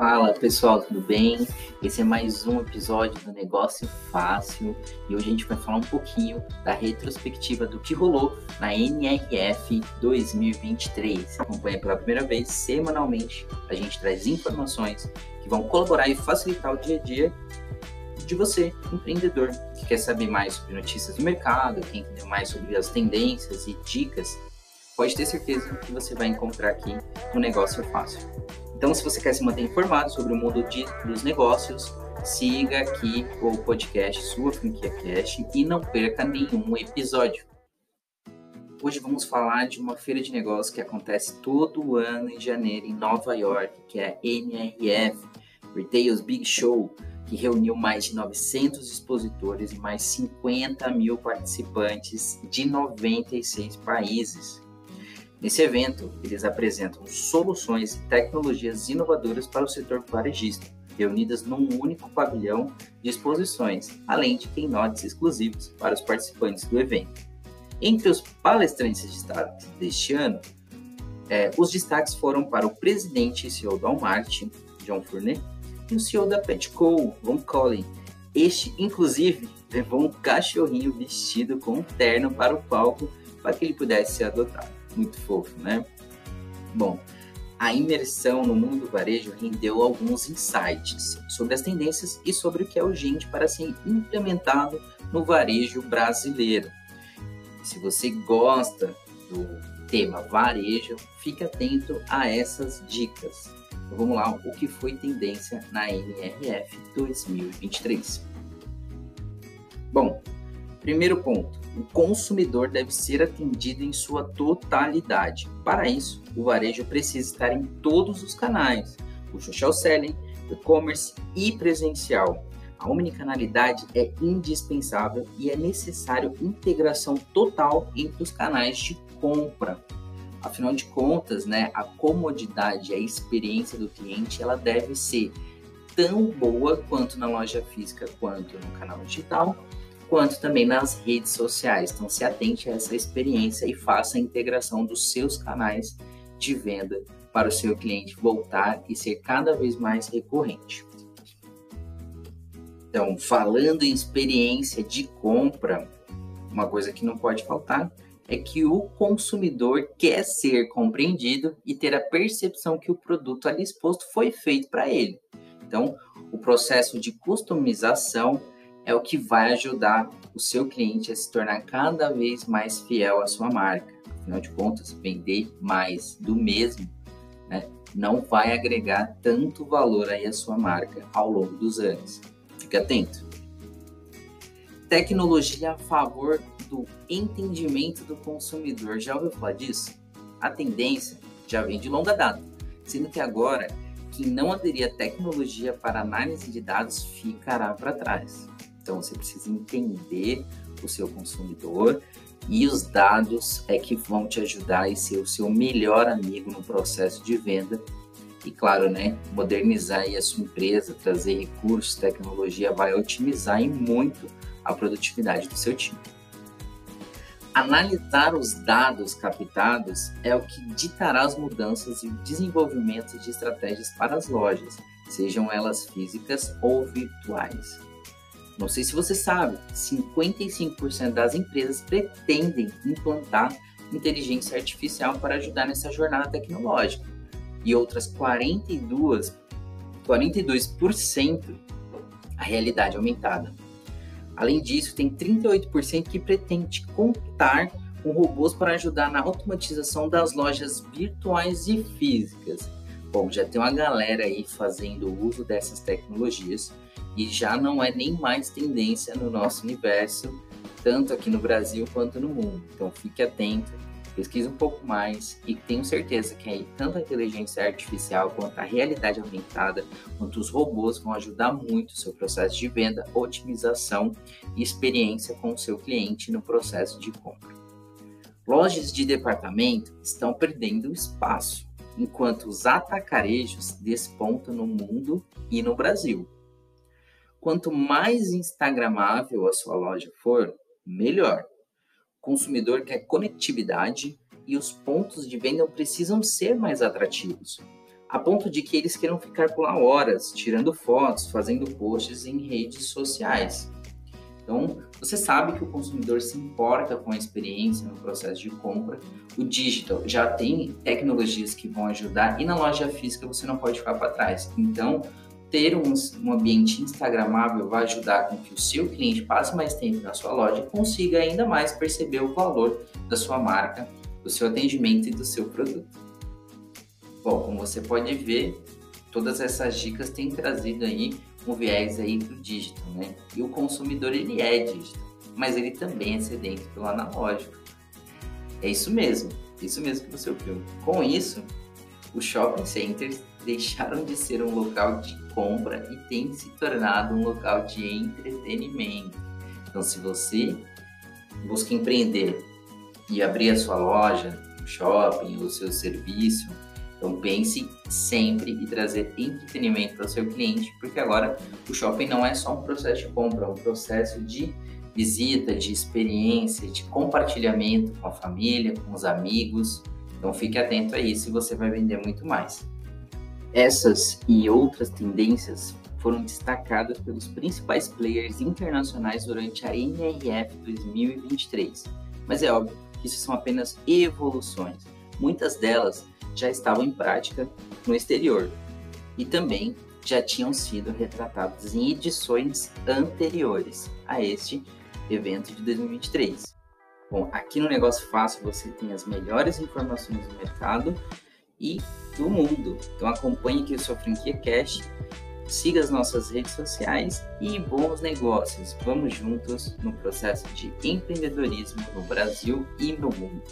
Fala pessoal, tudo bem? Esse é mais um episódio do Negócio Fácil e hoje a gente vai falar um pouquinho da retrospectiva do que rolou na NRF 2023. Acompanha pela primeira vez, semanalmente, a gente traz informações que vão colaborar e facilitar o dia a dia de você, empreendedor, que quer saber mais sobre notícias do mercado, quer entender mais sobre as tendências e dicas. Pode ter certeza que você vai encontrar aqui no Negócio Fácil. Então, se você quer se manter informado sobre o mundo de, dos negócios, siga aqui o podcast Sua Franquia Cash e não perca nenhum episódio. Hoje vamos falar de uma feira de negócios que acontece todo ano em janeiro em Nova York, que é a NRF, Retail's Big Show, que reuniu mais de 900 expositores e mais 50 mil participantes de 96 países. Nesse evento, eles apresentam soluções e tecnologias inovadoras para o setor varejista, reunidas num único pavilhão de exposições, além de keynotes exclusivos para os participantes do evento. Entre os palestrantes deste ano, é, os destaques foram para o presidente e CEO da Walmart, John Fournet, e o CEO da Petco, Von Collin. Este, inclusive, levou um cachorrinho vestido com um terno para o palco para que ele pudesse ser adotado muito fofo, né? Bom, a imersão no mundo do varejo rendeu alguns insights sobre as tendências e sobre o que é urgente para ser implementado no varejo brasileiro. Se você gosta do tema varejo, fique atento a essas dicas. Então, vamos lá, o que foi tendência na NRF 2023. Bom, primeiro ponto, o consumidor deve ser atendido em sua totalidade. Para isso, o varejo precisa estar em todos os canais: o social selling, e-commerce e presencial. A omnicanalidade é indispensável e é necessário integração total entre os canais de compra. Afinal de contas, né, a comodidade, a experiência do cliente, ela deve ser tão boa quanto na loja física quanto no canal digital quanto também nas redes sociais. Então, se atente a essa experiência e faça a integração dos seus canais de venda para o seu cliente voltar e ser cada vez mais recorrente. Então, falando em experiência de compra, uma coisa que não pode faltar é que o consumidor quer ser compreendido e ter a percepção que o produto ali exposto foi feito para ele. Então, o processo de customização é o que vai ajudar o seu cliente a se tornar cada vez mais fiel à sua marca. Afinal de contas, vender mais do mesmo né, não vai agregar tanto valor aí à sua marca ao longo dos anos. Fique atento. Tecnologia a favor do entendimento do consumidor. Já ouviu falar disso? A tendência já vem de longa data, sendo que agora quem não aderir à tecnologia para análise de dados ficará para trás. Então você precisa entender o seu consumidor e os dados é que vão te ajudar e ser o seu melhor amigo no processo de venda. E claro, né, modernizar a sua empresa, trazer recursos, tecnologia vai otimizar e muito a produtividade do seu time. Analisar os dados captados é o que ditará as mudanças e o desenvolvimento de estratégias para as lojas, sejam elas físicas ou virtuais. Não sei se você sabe, 55% das empresas pretendem implantar inteligência artificial para ajudar nessa jornada tecnológica. E outras 42, 42% a realidade aumentada. Além disso, tem 38% que pretende contar com robôs para ajudar na automatização das lojas virtuais e físicas. Bom, já tem uma galera aí fazendo uso dessas tecnologias e já não é nem mais tendência no nosso universo, tanto aqui no Brasil quanto no mundo. Então fique atento, pesquise um pouco mais e tenho certeza que aí tanto a inteligência artificial quanto a realidade aumentada, quanto os robôs vão ajudar muito o seu processo de venda, otimização e experiência com o seu cliente no processo de compra. Lojas de departamento estão perdendo espaço, enquanto os atacarejos despontam no mundo e no Brasil. Quanto mais instagramável a sua loja for, melhor. O consumidor quer conectividade e os pontos de venda precisam ser mais atrativos. a ponto de que eles queiram ficar por lá horas, tirando fotos, fazendo posts em redes sociais. Então, você sabe que o consumidor se importa com a experiência no processo de compra. O digital já tem tecnologias que vão ajudar e na loja física você não pode ficar para trás. Então, ter um, um, ambiente instagramável vai ajudar com que o seu cliente passe mais tempo na sua loja e consiga ainda mais perceber o valor da sua marca, do seu atendimento e do seu produto. Bom, como você pode ver, todas essas dicas têm trazido aí um viés aí para o digital, né? E o consumidor ele é digital, mas ele também é sedento pelo analógico. É isso mesmo, isso mesmo que você ouviu. Com isso, os shopping centers deixaram de ser um local de compra e têm se tornado um local de entretenimento. Então, se você busca empreender e abrir a sua loja, o shopping, o seu serviço, então pense sempre em trazer entretenimento para o seu cliente, porque agora o shopping não é só um processo de compra, é um processo de visita, de experiência, de compartilhamento com a família, com os amigos. Então fique atento a isso e você vai vender muito mais. Essas e outras tendências foram destacadas pelos principais players internacionais durante a NRF 2023. Mas é óbvio que isso são apenas evoluções. Muitas delas já estavam em prática no exterior e também já tinham sido retratados em edições anteriores a este evento de 2023. Bom, aqui no Negócio Fácil você tem as melhores informações do mercado e do mundo. Então acompanhe aqui o seu Franquia Cash, siga as nossas redes sociais e bons negócios. Vamos juntos no processo de empreendedorismo no Brasil e no mundo.